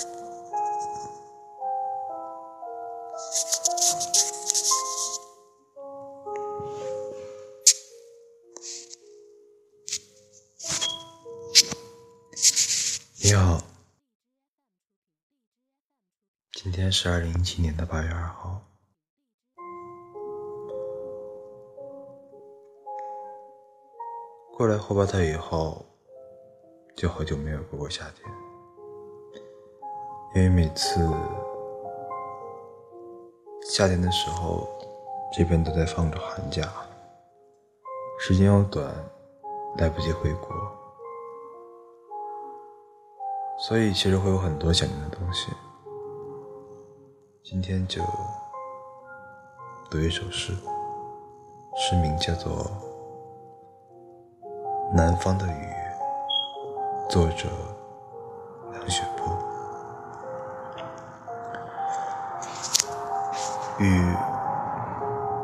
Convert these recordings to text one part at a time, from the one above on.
你好，今天是二零一七年的八月二号。过来霍巴特以后，就好久没有过过夏天，因为每次夏天的时候，这边都在放着寒假，时间又短，来不及回国。所以其实会有很多想念的东西。今天就读一首诗，诗名叫做《南方的雨》，作者雨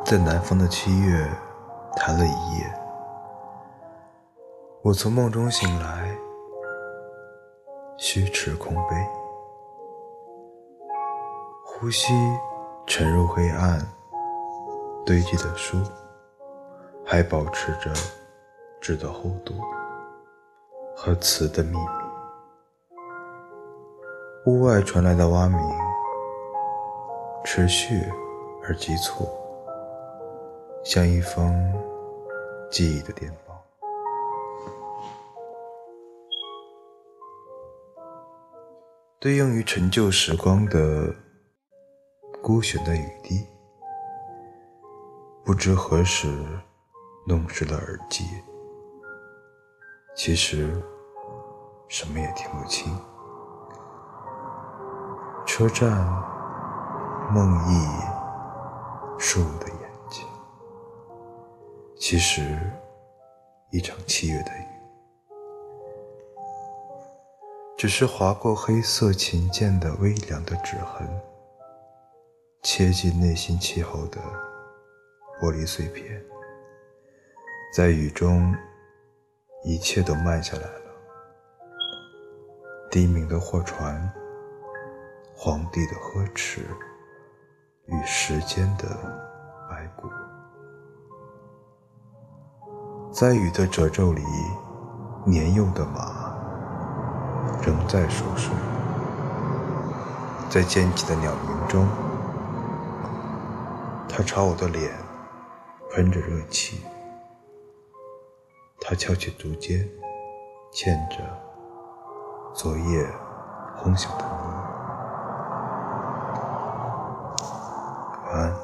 在南方的七月弹了一夜，我从梦中醒来。虚持空杯，呼吸沉入黑暗，堆积的书还保持着纸的厚度和词的秘密。屋外传来的蛙鸣，持续而急促，像一封记忆的电报。对应于陈旧时光的孤悬的雨滴，不知何时弄湿了耳机。其实什么也听不清。车站梦呓树的眼睛，其实一场七月的雨。只是划过黑色琴键的微凉的指痕，切进内心气候的玻璃碎片，在雨中，一切都慢下来了。低鸣的货船，皇帝的呵斥，与时间的在雨的褶皱里，年幼的马。仍在熟睡，在尖起的鸟鸣中，他朝我的脸喷着热气。他翘起竹尖，牵着昨夜轰响的你。晚安。